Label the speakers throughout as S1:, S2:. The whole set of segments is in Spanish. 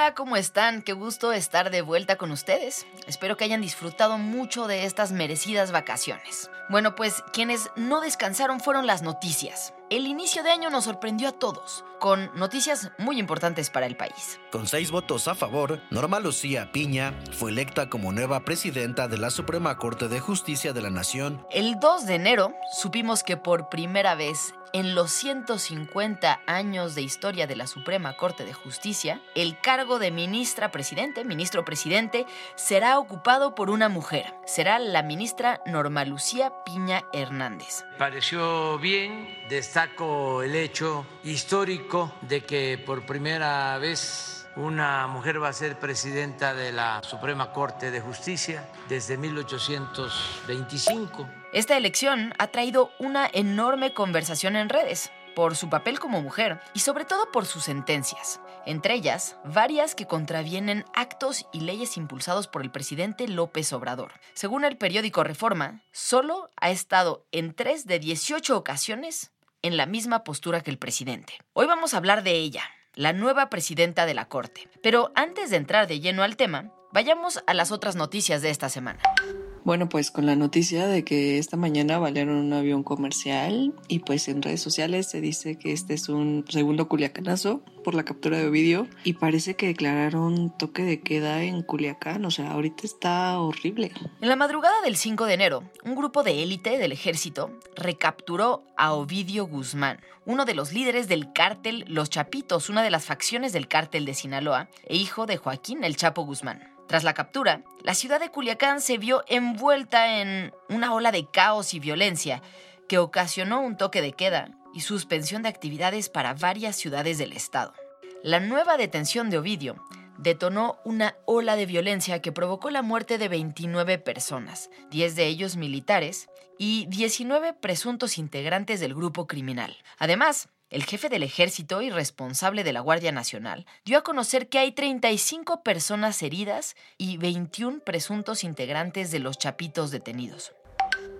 S1: Hola, ¿cómo están? Qué gusto estar de vuelta con ustedes. Espero que hayan disfrutado mucho de estas merecidas vacaciones. Bueno, pues quienes no descansaron fueron las noticias. El inicio de año nos sorprendió a todos, con noticias muy importantes para el país.
S2: Con seis votos a favor, Norma Lucía Piña fue electa como nueva presidenta de la Suprema Corte de Justicia de la Nación.
S1: El 2 de enero supimos que por primera vez en los 150 años de historia de la Suprema Corte de Justicia, el cargo de ministra presidente, ministro presidente, será ocupado por una mujer. Será la ministra Norma Lucía Piña Hernández.
S3: Pareció bien, destaco el hecho histórico de que por primera vez una mujer va a ser presidenta de la Suprema Corte de Justicia desde 1825.
S1: Esta elección ha traído una enorme conversación en redes por su papel como mujer y sobre todo por sus sentencias, entre ellas varias que contravienen actos y leyes impulsados por el presidente López Obrador. Según el periódico Reforma, solo ha estado en 3 de 18 ocasiones en la misma postura que el presidente. Hoy vamos a hablar de ella, la nueva presidenta de la Corte. Pero antes de entrar de lleno al tema, vayamos a las otras noticias de esta semana.
S4: Bueno, pues con la noticia de que esta mañana valieron un avión comercial y pues en redes sociales se dice que este es un segundo culiacanazo por la captura de vídeo y parece que declararon toque de queda en Culiacán, o sea, ahorita está horrible.
S1: En la madrugada del 5 de enero, un grupo de élite del ejército recapturó a Ovidio Guzmán, uno de los líderes del cártel Los Chapitos, una de las facciones del cártel de Sinaloa, e hijo de Joaquín El Chapo Guzmán. Tras la captura, la ciudad de Culiacán se vio envuelta en una ola de caos y violencia que ocasionó un toque de queda y suspensión de actividades para varias ciudades del estado. La nueva detención de Ovidio detonó una ola de violencia que provocó la muerte de 29 personas, 10 de ellos militares y 19 presuntos integrantes del grupo criminal. Además, el jefe del ejército y responsable de la Guardia Nacional dio a conocer que hay 35 personas heridas y 21 presuntos integrantes de los chapitos detenidos.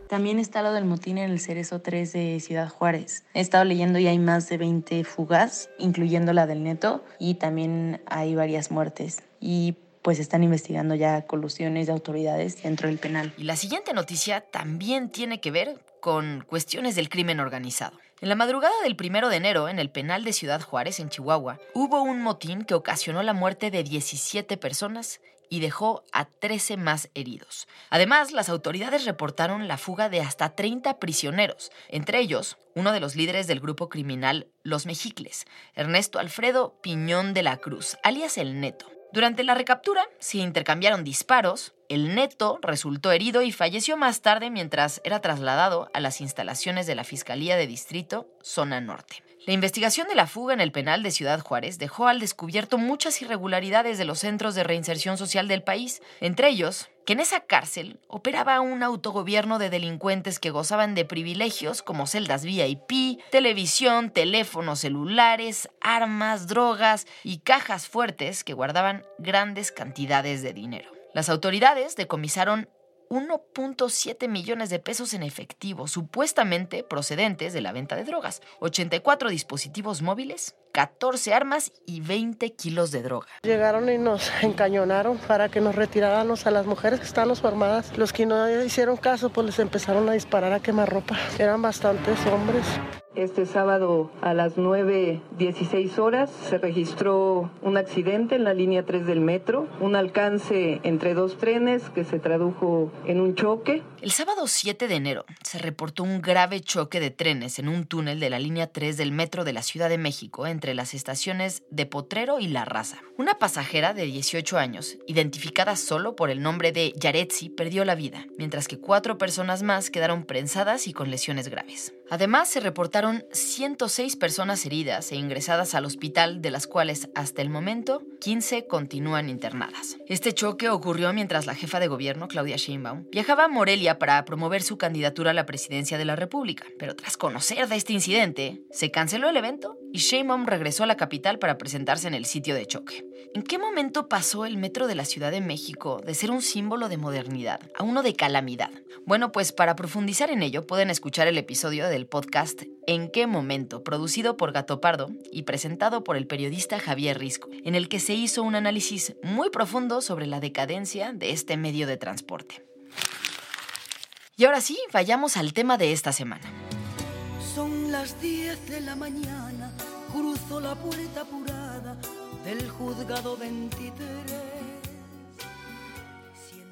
S5: También está lo del motín en el Cerezo 3 de Ciudad Juárez. He estado leyendo y hay más de 20 fugas, incluyendo la del Neto, y también hay varias muertes. Y pues están investigando ya colusiones de autoridades dentro del penal.
S1: Y la siguiente noticia también tiene que ver con cuestiones del crimen organizado. En la madrugada del primero de enero, en el penal de Ciudad Juárez, en Chihuahua, hubo un motín que ocasionó la muerte de 17 personas y dejó a 13 más heridos. Además, las autoridades reportaron la fuga de hasta 30 prisioneros, entre ellos uno de los líderes del grupo criminal Los Mexicles, Ernesto Alfredo Piñón de la Cruz, alias El Neto. Durante la recaptura se intercambiaron disparos, el neto resultó herido y falleció más tarde mientras era trasladado a las instalaciones de la Fiscalía de Distrito, Zona Norte. La investigación de la fuga en el penal de Ciudad Juárez dejó al descubierto muchas irregularidades de los centros de reinserción social del país, entre ellos que en esa cárcel operaba un autogobierno de delincuentes que gozaban de privilegios como celdas VIP, televisión, teléfonos celulares, armas, drogas y cajas fuertes que guardaban grandes cantidades de dinero. Las autoridades decomisaron 1.7 millones de pesos en efectivo, supuestamente procedentes de la venta de drogas, 84 dispositivos móviles, 14 armas y 20 kilos de droga.
S6: Llegaron y nos encañonaron para que nos retiráramos a las mujeres que estábamos formadas. Los que no hicieron caso, pues les empezaron a disparar a quemarropa. Eran bastantes hombres.
S7: Este sábado a las 9.16 horas se registró un accidente en la línea 3 del metro, un alcance entre dos trenes que se tradujo en un choque.
S1: El sábado 7 de enero se reportó un grave choque de trenes en un túnel de la línea 3 del metro de la Ciudad de México entre las estaciones de Potrero y La Raza. Una pasajera de 18 años, identificada solo por el nombre de Yaretsi, perdió la vida, mientras que cuatro personas más quedaron prensadas y con lesiones graves. Además, se reportaron 106 personas heridas e ingresadas al hospital, de las cuales hasta el momento 15 continúan internadas. Este choque ocurrió mientras la jefa de gobierno, Claudia Sheinbaum, viajaba a Morelia para promover su candidatura a la presidencia de la República. Pero tras conocer de este incidente, se canceló el evento y Sheinbaum regresó a la capital para presentarse en el sitio de choque. ¿En qué momento pasó el metro de la Ciudad de México de ser un símbolo de modernidad a uno de calamidad? Bueno, pues para profundizar en ello pueden escuchar el episodio del podcast ¿En qué momento? producido por Gato Pardo y presentado por el periodista Javier Risco, en el que se hizo un análisis muy profundo sobre la decadencia de este medio de transporte. Y ahora sí, vayamos al tema de esta semana.
S8: Son las 10 de la mañana, cruzo la puerta apurada del juzgado 23.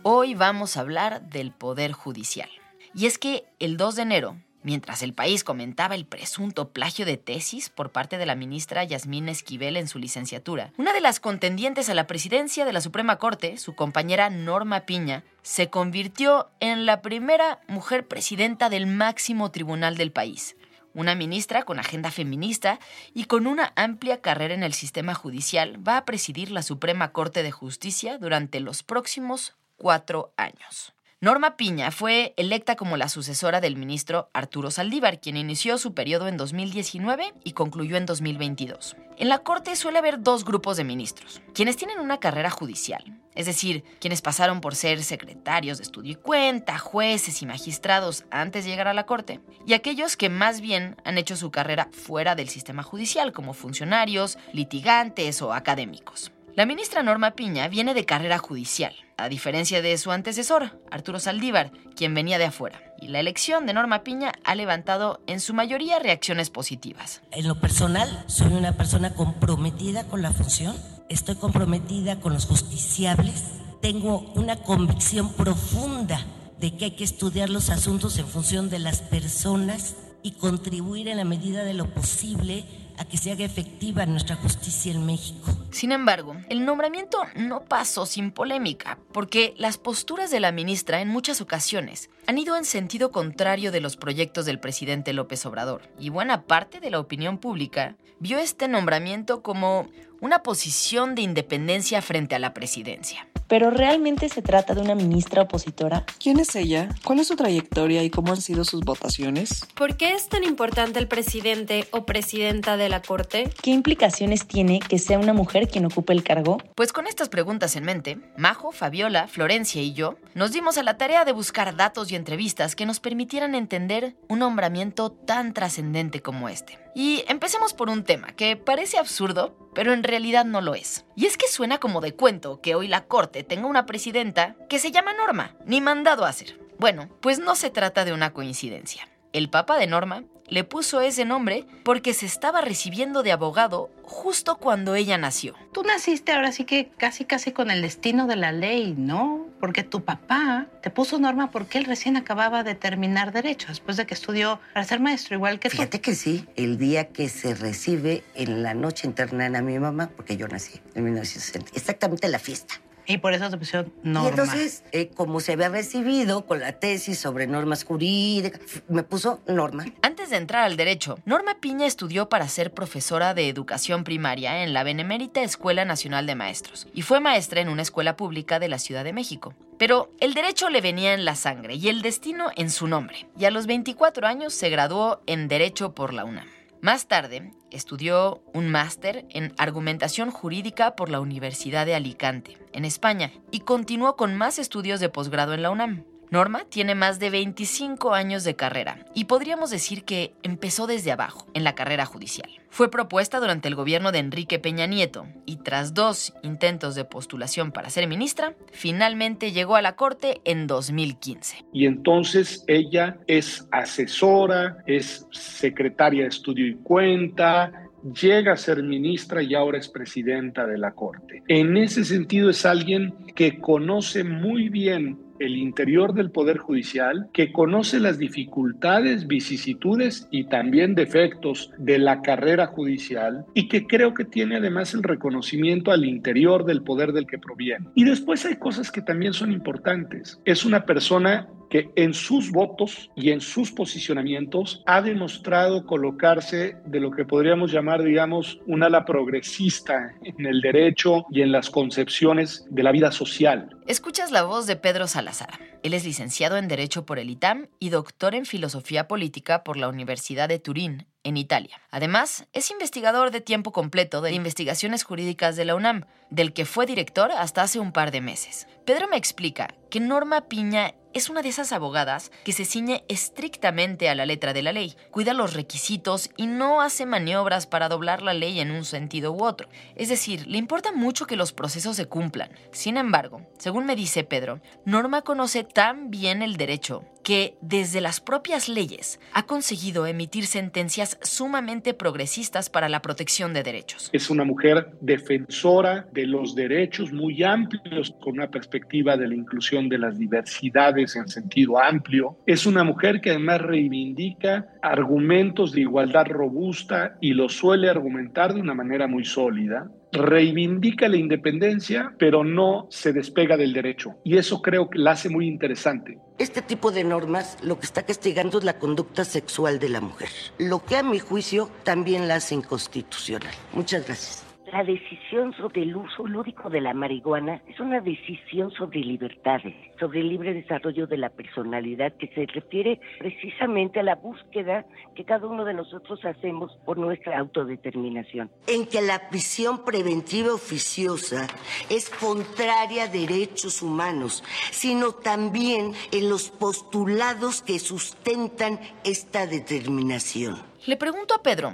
S1: Hoy vamos a hablar del Poder Judicial. Y es que el 2 de enero, mientras el país comentaba el presunto plagio de tesis por parte de la ministra Yasmín Esquivel en su licenciatura, una de las contendientes a la presidencia de la Suprema Corte, su compañera Norma Piña, se convirtió en la primera mujer presidenta del máximo tribunal del país una ministra con agenda feminista y con una amplia carrera en el sistema judicial, va a presidir la Suprema Corte de Justicia durante los próximos cuatro años. Norma Piña fue electa como la sucesora del ministro Arturo Saldívar, quien inició su periodo en 2019 y concluyó en 2022. En la Corte suele haber dos grupos de ministros, quienes tienen una carrera judicial, es decir, quienes pasaron por ser secretarios de estudio y cuenta, jueces y magistrados antes de llegar a la Corte, y aquellos que más bien han hecho su carrera fuera del sistema judicial, como funcionarios, litigantes o académicos. La ministra Norma Piña viene de carrera judicial, a diferencia de su antecesor, Arturo Saldívar, quien venía de afuera. Y la elección de Norma Piña ha levantado en su mayoría reacciones positivas.
S9: En lo personal, soy una persona comprometida con la función, estoy comprometida con los justiciables, tengo una convicción profunda de que hay que estudiar los asuntos en función de las personas y contribuir en la medida de lo posible a que se haga efectiva nuestra justicia en México.
S1: Sin embargo, el nombramiento no pasó sin polémica, porque las posturas de la ministra en muchas ocasiones han ido en sentido contrario de los proyectos del presidente López Obrador, y buena parte de la opinión pública vio este nombramiento como una posición de independencia frente a la presidencia.
S5: ¿Pero realmente se trata de una ministra opositora?
S4: ¿Quién es ella? ¿Cuál es su trayectoria y cómo han sido sus votaciones?
S10: ¿Por qué es tan importante el presidente o presidenta de la Corte?
S5: ¿Qué implicaciones tiene que sea una mujer quien ocupe el cargo?
S1: Pues con estas preguntas en mente, Majo, Fabiola, Florencia y yo nos dimos a la tarea de buscar datos y entrevistas que nos permitieran entender un nombramiento tan trascendente como este. Y empecemos por un tema que parece absurdo, pero en realidad no lo es. Y es que suena como de cuento que hoy la Corte tenga una presidenta que se llama Norma, ni mandado a hacer. Bueno, pues no se trata de una coincidencia. El papá de Norma le puso ese nombre porque se estaba recibiendo de abogado justo cuando ella nació.
S11: Tú naciste ahora sí que casi casi con el destino de la ley, ¿no? Porque tu papá te puso norma porque él recién acababa de terminar derecho, después de que estudió para ser maestro igual que
S12: tú. Fíjate que sí, el día que se recibe en la noche interna a mi mamá, porque yo nací en 1960, exactamente la fiesta.
S11: Y por eso se pusieron norma.
S12: Y entonces, eh, como se había recibido con la tesis sobre normas jurídicas, me puso norma.
S1: Antes de entrar al derecho, Norma Piña estudió para ser profesora de educación primaria en la Benemérita Escuela Nacional de Maestros y fue maestra en una escuela pública de la Ciudad de México. Pero el derecho le venía en la sangre y el destino en su nombre. Y a los 24 años se graduó en Derecho por la UNAM. Más tarde, estudió un máster en argumentación jurídica por la Universidad de Alicante, en España, y continuó con más estudios de posgrado en la UNAM. Norma tiene más de 25 años de carrera y podríamos decir que empezó desde abajo en la carrera judicial. Fue propuesta durante el gobierno de Enrique Peña Nieto y tras dos intentos de postulación para ser ministra, finalmente llegó a la Corte en 2015.
S13: Y entonces ella es asesora, es secretaria de estudio y cuenta, llega a ser ministra y ahora es presidenta de la Corte. En ese sentido es alguien que conoce muy bien el interior del Poder Judicial, que conoce las dificultades, vicisitudes y también defectos de la carrera judicial y que creo que tiene además el reconocimiento al interior del poder del que proviene. Y después hay cosas que también son importantes. Es una persona que en sus votos y en sus posicionamientos ha demostrado colocarse de lo que podríamos llamar, digamos, un ala progresista en el derecho y en las concepciones de la vida social.
S1: Escuchas la voz de Pedro Salazar. Él es licenciado en Derecho por el ITAM y doctor en Filosofía Política por la Universidad de Turín, en Italia. Además, es investigador de tiempo completo de investigaciones jurídicas de la UNAM, del que fue director hasta hace un par de meses. Pedro me explica que Norma Piña es una de esas abogadas que se ciñe estrictamente a la letra de la ley, cuida los requisitos y no hace maniobras para doblar la ley en un sentido u otro. Es decir, le importa mucho que los procesos se cumplan. Sin embargo, según me dice Pedro, Norma conoce tan bien el derecho que desde las propias leyes ha conseguido emitir sentencias sumamente progresistas para la protección de derechos.
S13: Es una mujer defensora de los derechos muy amplios con una perspectiva de la inclusión de las diversidades en sentido amplio. Es una mujer que además reivindica argumentos de igualdad robusta y lo suele argumentar de una manera muy sólida reivindica la independencia, pero no se despega del derecho. Y eso creo que la hace muy interesante.
S12: Este tipo de normas lo que está castigando es la conducta sexual de la mujer, lo que a mi juicio también la hace inconstitucional. Muchas gracias.
S14: La decisión sobre el uso lúdico de la marihuana es una decisión sobre libertades, sobre el libre desarrollo de la personalidad que se refiere precisamente a la búsqueda que cada uno de nosotros hacemos por nuestra autodeterminación.
S12: En que la prisión preventiva oficiosa es contraria a derechos humanos, sino también en los postulados que sustentan esta determinación.
S1: Le pregunto a Pedro,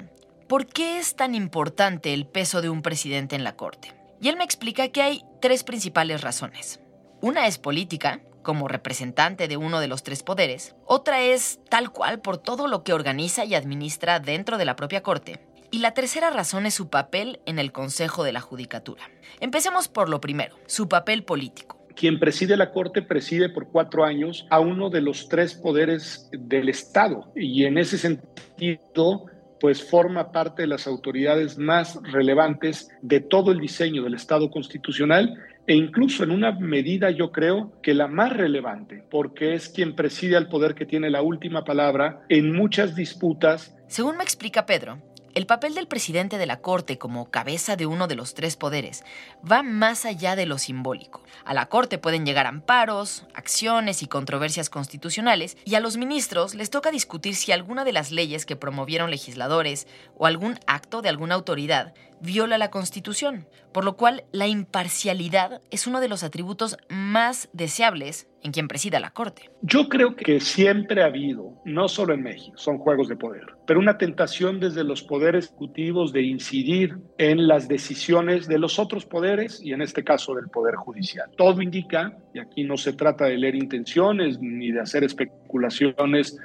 S1: ¿por qué es tan importante el peso de un presidente en la Corte? Y él me explica que hay tres principales razones. Una es política, como representante de uno de los tres poderes. Otra es tal cual por todo lo que organiza y administra dentro de la propia Corte. Y la tercera razón es su papel en el Consejo de la Judicatura. Empecemos por lo primero, su papel político
S13: quien preside la Corte preside por cuatro años a uno de los tres poderes del Estado. Y en ese sentido, pues forma parte de las autoridades más relevantes de todo el diseño del Estado constitucional e incluso en una medida yo creo que la más relevante, porque es quien preside al poder que tiene la última palabra en muchas disputas.
S1: Según me explica Pedro, el papel del presidente de la Corte como cabeza de uno de los tres poderes va más allá de lo simbólico. A la Corte pueden llegar amparos, acciones y controversias constitucionales, y a los ministros les toca discutir si alguna de las leyes que promovieron legisladores o algún acto de alguna autoridad viola la Constitución, por lo cual la imparcialidad es uno de los atributos más deseables en quien presida la Corte.
S13: Yo creo que siempre ha habido, no solo en México, son juegos de poder, pero una tentación desde los poderes ejecutivos de incidir en las decisiones de los otros poderes y en este caso del Poder Judicial. Todo indica, y aquí no se trata de leer intenciones ni de hacer especulaciones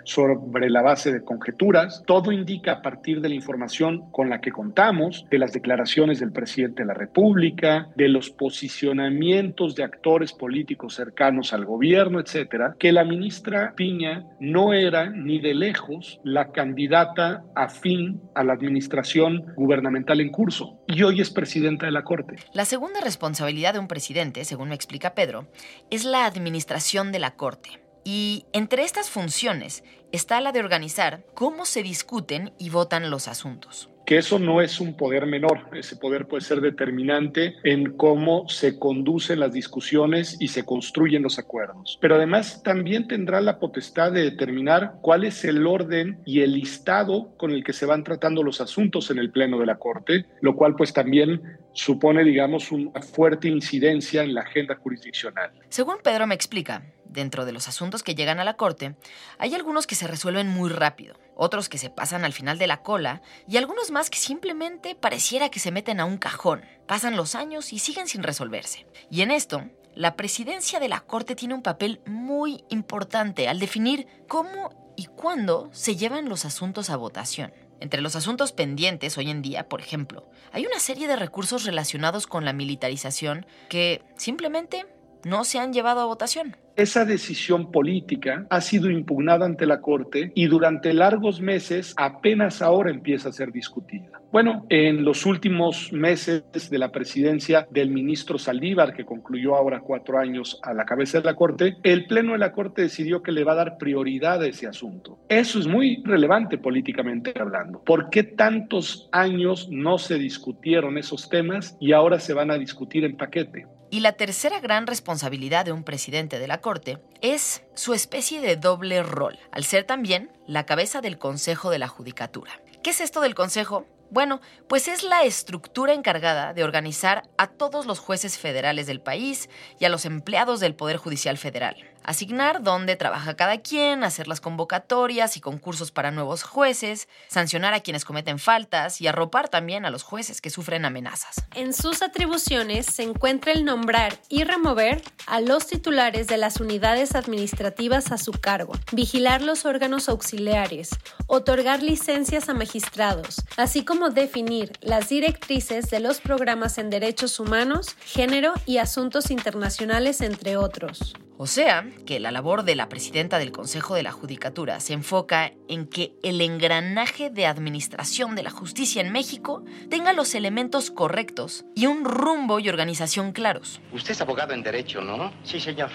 S13: sobre la base de conjeturas, todo indica a partir de la información con la que contamos, de las declaraciones del presidente de la República, de los posicionamientos de actores políticos cercanos al gobierno, etcétera, que la ministra Piña no era ni de lejos la candidata afín a la administración gubernamental en curso y hoy es presidenta de la Corte.
S1: La segunda responsabilidad de un presidente, según me explica Pedro, es la administración de la Corte. Y entre estas funciones está la de organizar cómo se discuten y votan los asuntos
S13: que eso no es un poder menor, ese poder puede ser determinante en cómo se conducen las discusiones y se construyen los acuerdos. Pero además también tendrá la potestad de determinar cuál es el orden y el listado con el que se van tratando los asuntos en el Pleno de la Corte, lo cual pues también supone, digamos, una fuerte incidencia en la agenda jurisdiccional.
S1: Según Pedro me explica, dentro de los asuntos que llegan a la Corte, hay algunos que se resuelven muy rápido, otros que se pasan al final de la cola y algunos más que simplemente pareciera que se meten a un cajón. Pasan los años y siguen sin resolverse. Y en esto, la presidencia de la Corte tiene un papel muy importante al definir cómo y cuándo se llevan los asuntos a votación. Entre los asuntos pendientes hoy en día, por ejemplo, hay una serie de recursos relacionados con la militarización que simplemente no se han llevado a votación.
S13: Esa decisión política ha sido impugnada ante la Corte y durante largos meses apenas ahora empieza a ser discutida. Bueno, en los últimos meses de la presidencia del ministro Saldívar, que concluyó ahora cuatro años a la cabeza de la Corte, el Pleno de la Corte decidió que le va a dar prioridad a ese asunto. Eso es muy relevante políticamente hablando. ¿Por qué tantos años no se discutieron esos temas y ahora se van a discutir en paquete?
S1: Y la tercera gran responsabilidad de un presidente de la Corte es su especie de doble rol, al ser también la cabeza del Consejo de la Judicatura. ¿Qué es esto del Consejo? Bueno, pues es la estructura encargada de organizar a todos los jueces federales del país y a los empleados del Poder Judicial Federal asignar dónde trabaja cada quien, hacer las convocatorias y concursos para nuevos jueces, sancionar a quienes cometen faltas y arropar también a los jueces que sufren amenazas.
S10: En sus atribuciones se encuentra el nombrar y remover a los titulares de las unidades administrativas a su cargo, vigilar los órganos auxiliares, otorgar licencias a magistrados, así como definir las directrices de los programas en derechos humanos, género y asuntos internacionales, entre otros.
S1: O sea, que la labor de la presidenta del Consejo de la Judicatura se enfoca en que el engranaje de administración de la justicia en México tenga los elementos correctos y un rumbo y organización claros.
S15: Usted es abogado en derecho, ¿no?
S16: Sí, señor.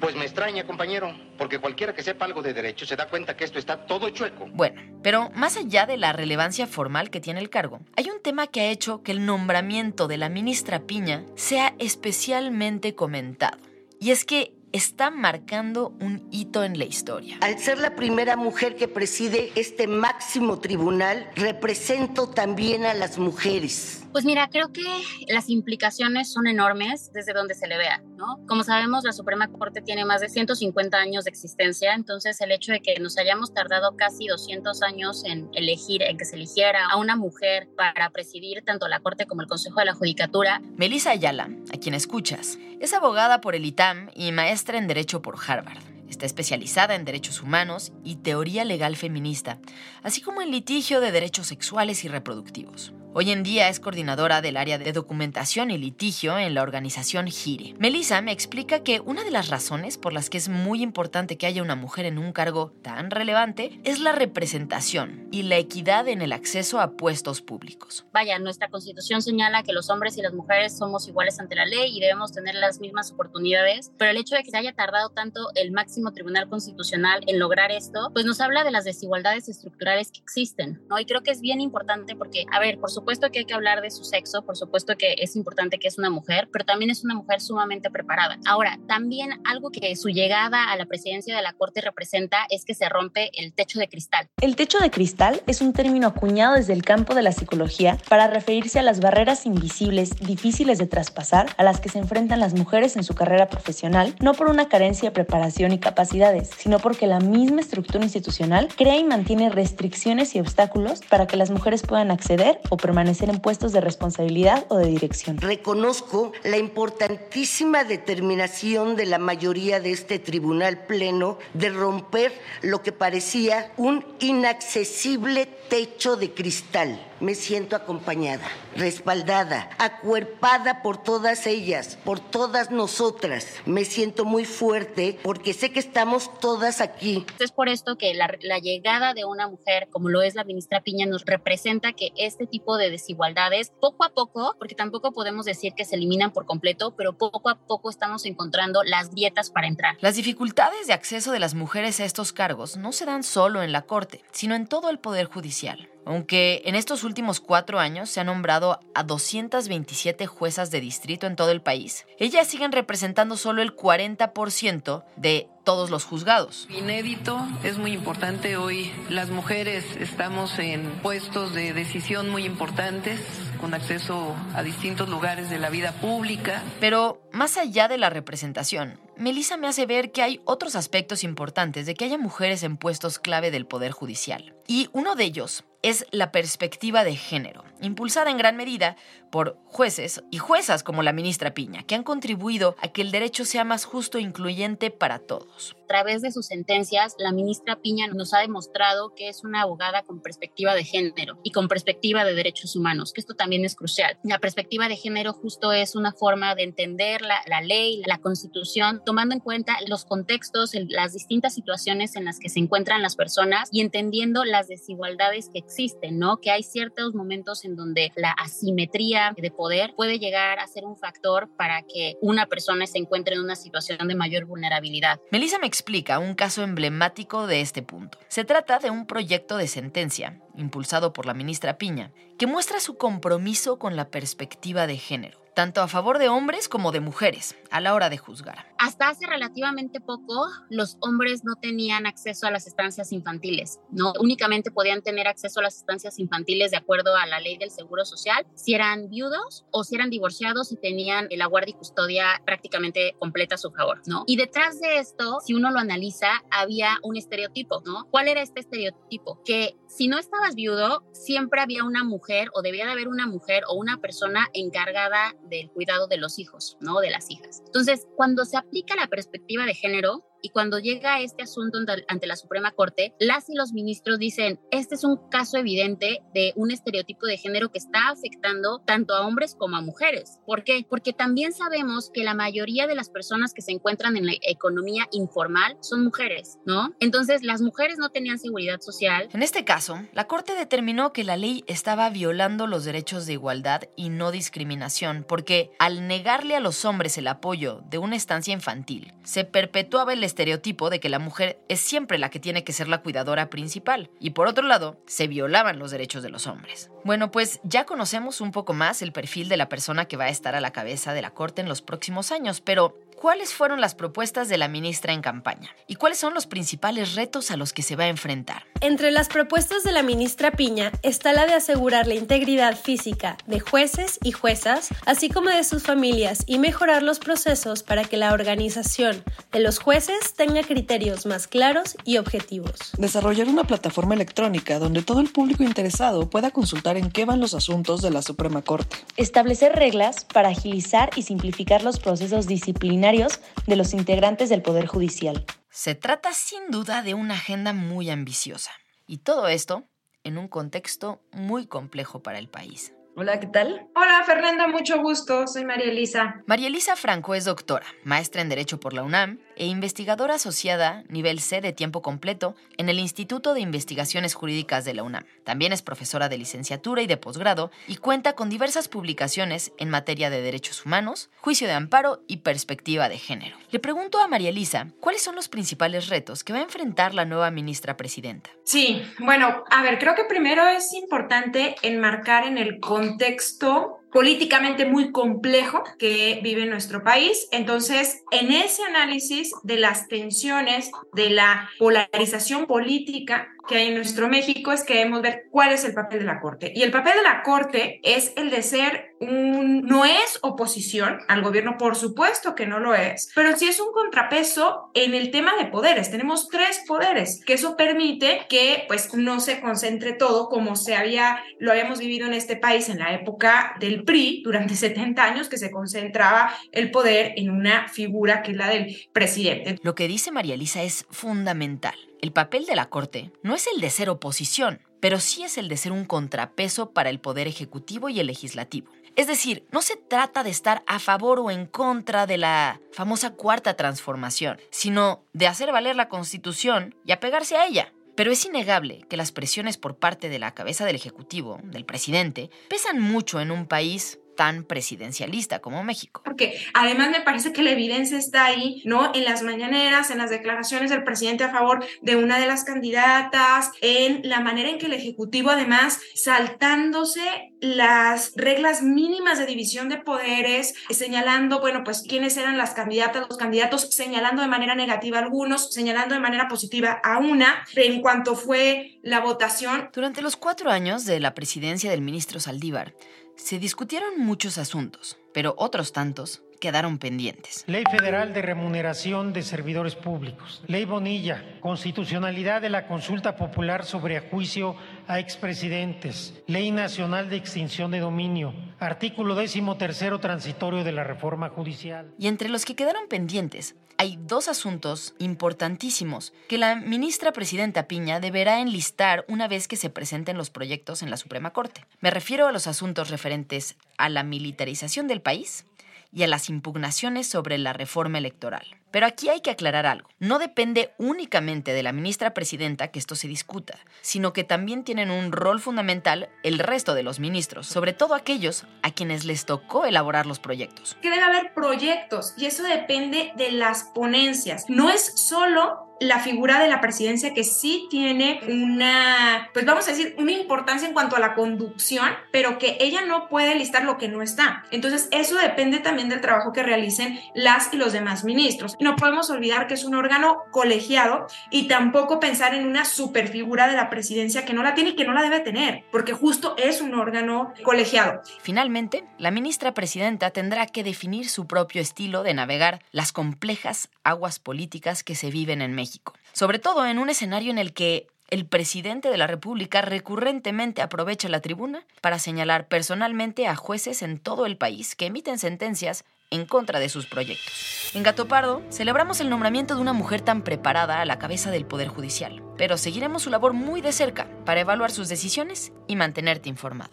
S15: Pues me extraña, compañero, porque cualquiera que sepa algo de derecho se da cuenta que esto está todo chueco.
S1: Bueno, pero más allá de la relevancia formal que tiene el cargo, hay un tema que ha hecho que el nombramiento de la ministra Piña sea especialmente comentado. Y es que está marcando un hito en la historia.
S12: Al ser la primera mujer que preside este máximo tribunal, represento también a las mujeres.
S17: Pues mira, creo que las implicaciones son enormes desde donde se le vea, ¿no? Como sabemos, la Suprema Corte tiene más de 150 años de existencia, entonces el hecho de que nos hayamos tardado casi 200 años en elegir, en que se eligiera a una mujer para presidir tanto la Corte como el Consejo de la Judicatura.
S1: Melissa Ayala, a quien escuchas, es abogada por el ITAM y maestra en Derecho por Harvard. Está especializada en derechos humanos y teoría legal feminista, así como en litigio de derechos sexuales y reproductivos. Hoy en día es coordinadora del área de documentación y litigio en la organización GIRE. Melissa me explica que una de las razones por las que es muy importante que haya una mujer en un cargo tan relevante es la representación y la equidad en el acceso a puestos públicos.
S17: Vaya, nuestra constitución señala que los hombres y las mujeres somos iguales ante la ley y debemos tener las mismas oportunidades, pero el hecho de que se haya tardado tanto el máximo tribunal constitucional en lograr esto, pues nos habla de las desigualdades estructurales que existen, ¿no? Y creo que es bien importante porque, a ver, por supuesto que hay que hablar de su sexo, por supuesto que es importante que es una mujer, pero también es una mujer sumamente preparada. Ahora, también algo que su llegada a la presidencia de la Corte representa es que se rompe el techo de cristal.
S5: El techo de cristal es un término acuñado desde el campo de la psicología para referirse a las barreras invisibles, difíciles de traspasar, a las que se enfrentan las mujeres en su carrera profesional, no por una carencia de preparación y capacidades, sino porque la misma estructura institucional crea y mantiene restricciones y obstáculos para que las mujeres puedan acceder o permanecer en puestos de responsabilidad o de dirección.
S12: Reconozco la importantísima determinación de la mayoría de este tribunal pleno de romper lo que parecía un inaccesible techo de cristal. Me siento acompañada, respaldada, acuerpada por todas ellas, por todas nosotras. Me siento muy fuerte porque sé que estamos todas aquí.
S17: Es por esto que la, la llegada de una mujer, como lo es la ministra Piña, nos representa que este tipo de desigualdades, poco a poco, porque tampoco podemos decir que se eliminan por completo, pero poco a poco estamos encontrando las dietas para entrar.
S1: Las dificultades de acceso de las mujeres a estos cargos no se dan solo en la Corte, sino en todo el Poder Judicial. Aunque en estos últimos cuatro años se ha nombrado a 227 juezas de distrito en todo el país, ellas siguen representando solo el 40% de todos los juzgados.
S7: Inédito, es muy importante. Hoy las mujeres estamos en puestos de decisión muy importantes, con acceso a distintos lugares de la vida pública.
S1: Pero más allá de la representación, Melissa me hace ver que hay otros aspectos importantes de que haya mujeres en puestos clave del Poder Judicial. Y uno de ellos es la perspectiva de género, impulsada en gran medida por jueces y juezas como la ministra Piña, que han contribuido a que el derecho sea más justo e incluyente para todos.
S17: A través de sus sentencias, la ministra Piña nos ha demostrado que es una abogada con perspectiva de género y con perspectiva de derechos humanos, que esto también es crucial. La perspectiva de género justo es una forma de entender la, la ley, la constitución, tomando en cuenta los contextos, las distintas situaciones en las que se encuentran las personas y entendiendo las desigualdades que existen, ¿no? Que hay ciertos momentos en donde la asimetría de poder puede llegar a ser un factor para que una persona se encuentre en una situación de mayor vulnerabilidad.
S1: Melissa me explica un caso emblemático de este punto. Se trata de un proyecto de sentencia impulsado por la ministra Piña, que muestra su compromiso con la perspectiva de género tanto a favor de hombres como de mujeres, a la hora de juzgar.
S17: Hasta hace relativamente poco, los hombres no tenían acceso a las estancias infantiles, ¿no? Únicamente podían tener acceso a las estancias infantiles de acuerdo a la ley del Seguro Social, si eran viudos o si eran divorciados y tenían la guardia y custodia prácticamente completa a su favor, ¿no? Y detrás de esto, si uno lo analiza, había un estereotipo, ¿no? ¿Cuál era este estereotipo? Que si no estabas viudo, siempre había una mujer o debía de haber una mujer o una persona encargada del cuidado de los hijos, ¿no? De las hijas. Entonces, cuando se aplica la perspectiva de género, y cuando llega este asunto ante la Suprema Corte, las y los ministros dicen, este es un caso evidente de un estereotipo de género que está afectando tanto a hombres como a mujeres. ¿Por qué? Porque también sabemos que la mayoría de las personas que se encuentran en la economía informal son mujeres, ¿no? Entonces, las mujeres no tenían seguridad social.
S1: En este caso, la Corte determinó que la ley estaba violando los derechos de igualdad y no discriminación, porque al negarle a los hombres el apoyo de una estancia infantil, se perpetuaba el estereotipo de que la mujer es siempre la que tiene que ser la cuidadora principal. Y por otro lado, se violaban los derechos de los hombres. Bueno, pues ya conocemos un poco más el perfil de la persona que va a estar a la cabeza de la Corte en los próximos años, pero ¿cuáles fueron las propuestas de la ministra en campaña? ¿Y cuáles son los principales retos a los que se va a enfrentar?
S10: Entre las propuestas de la ministra Piña está la de asegurar la integridad física de jueces y juezas, así como de sus familias, y mejorar los procesos para que la organización de los jueces tenga criterios más claros y objetivos.
S4: Desarrollar una plataforma electrónica donde todo el público interesado pueda consultar en qué van los asuntos de la Suprema Corte.
S5: Establecer reglas para agilizar y simplificar los procesos disciplinarios de los integrantes del Poder Judicial.
S1: Se trata sin duda de una agenda muy ambiciosa. Y todo esto en un contexto muy complejo para el país.
S16: Hola, ¿qué tal?
S18: Hola, Fernanda, mucho gusto. Soy María Elisa.
S1: María Elisa Franco es doctora, maestra en Derecho por la UNAM e investigadora asociada nivel C de tiempo completo en el Instituto de Investigaciones Jurídicas de la UNAM. También es profesora de licenciatura y de posgrado y cuenta con diversas publicaciones en materia de derechos humanos, juicio de amparo y perspectiva de género. Le pregunto a María Elisa, ¿cuáles son los principales retos que va a enfrentar la nueva ministra presidenta?
S18: Sí, bueno, a ver, creo que primero es importante enmarcar en el contexto políticamente muy complejo que vive nuestro país. Entonces, en ese análisis de las tensiones, de la polarización política que hay en nuestro México, es que debemos ver cuál es el papel de la Corte. Y el papel de la Corte es el de ser un, no es oposición al gobierno, por supuesto que no lo es, pero sí es un contrapeso en el tema de poderes. Tenemos tres poderes, que eso permite que pues no se concentre todo como se había, lo habíamos vivido en este país en la época del PRI durante 70 años, que se concentraba el poder en una figura que es la del presidente.
S1: Lo que dice María Elisa es fundamental. El papel de la Corte no es el de ser oposición, pero sí es el de ser un contrapeso para el Poder Ejecutivo y el Legislativo. Es decir, no se trata de estar a favor o en contra de la famosa cuarta transformación, sino de hacer valer la Constitución y apegarse a ella. Pero es innegable que las presiones por parte de la cabeza del Ejecutivo, del presidente, pesan mucho en un país tan presidencialista como México.
S18: Porque además me parece que la evidencia está ahí, ¿no? En las mañaneras, en las declaraciones del presidente a favor de una de las candidatas, en la manera en que el Ejecutivo además saltándose las reglas mínimas de división de poderes, señalando, bueno, pues quiénes eran las candidatas, los candidatos, señalando de manera negativa a algunos, señalando de manera positiva a una, en cuanto fue la votación.
S1: Durante los cuatro años de la presidencia del ministro Saldívar, se discutieron muchos asuntos, pero otros tantos quedaron pendientes.
S16: Ley Federal de Remuneración de Servidores Públicos. Ley Bonilla. Constitucionalidad de la consulta popular sobre juicio a expresidentes. Ley Nacional de Extinción de Dominio. Artículo décimo tercero transitorio de la reforma judicial.
S1: Y entre los que quedaron pendientes, hay dos asuntos importantísimos que la ministra presidenta Piña deberá enlistar una vez que se presenten los proyectos en la Suprema Corte. Me refiero a los asuntos referentes a la militarización del país y a las impugnaciones sobre la reforma electoral. Pero aquí hay que aclarar algo. No depende únicamente de la ministra presidenta que esto se discuta, sino que también tienen un rol fundamental el resto de los ministros, sobre todo aquellos a quienes les tocó elaborar los proyectos.
S18: Que debe haber proyectos y eso depende de las ponencias. No es solo la figura de la presidencia que sí tiene una, pues vamos a decir, una importancia en cuanto a la conducción, pero que ella no puede listar lo que no está. Entonces, eso depende también del trabajo que realicen las y los demás ministros. No podemos olvidar que es un órgano colegiado y tampoco pensar en una superfigura de la presidencia que no la tiene y que no la debe tener, porque justo es un órgano colegiado.
S1: Finalmente, la ministra presidenta tendrá que definir su propio estilo de navegar las complejas aguas políticas que se viven en México sobre todo en un escenario en el que el presidente de la República recurrentemente aprovecha la tribuna para señalar personalmente a jueces en todo el país que emiten sentencias en contra de sus proyectos. En Gato Pardo celebramos el nombramiento de una mujer tan preparada a la cabeza del Poder Judicial, pero seguiremos su labor muy de cerca para evaluar sus decisiones y mantenerte informado.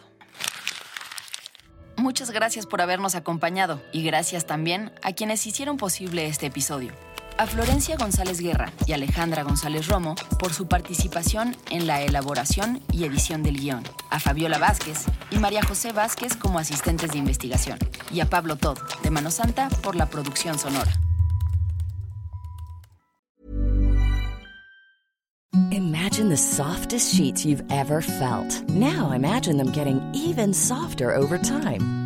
S1: Muchas gracias por habernos acompañado y gracias también a quienes hicieron posible este episodio a Florencia González Guerra y Alejandra González Romo por su participación en la elaboración y edición del guion, a Fabiola Vázquez y María José Vázquez como asistentes de investigación, y a Pablo Todd, de Mano Santa, por la producción sonora.
S19: Imagine the softest sheets you've ever felt. Now imagine them getting even softer over time.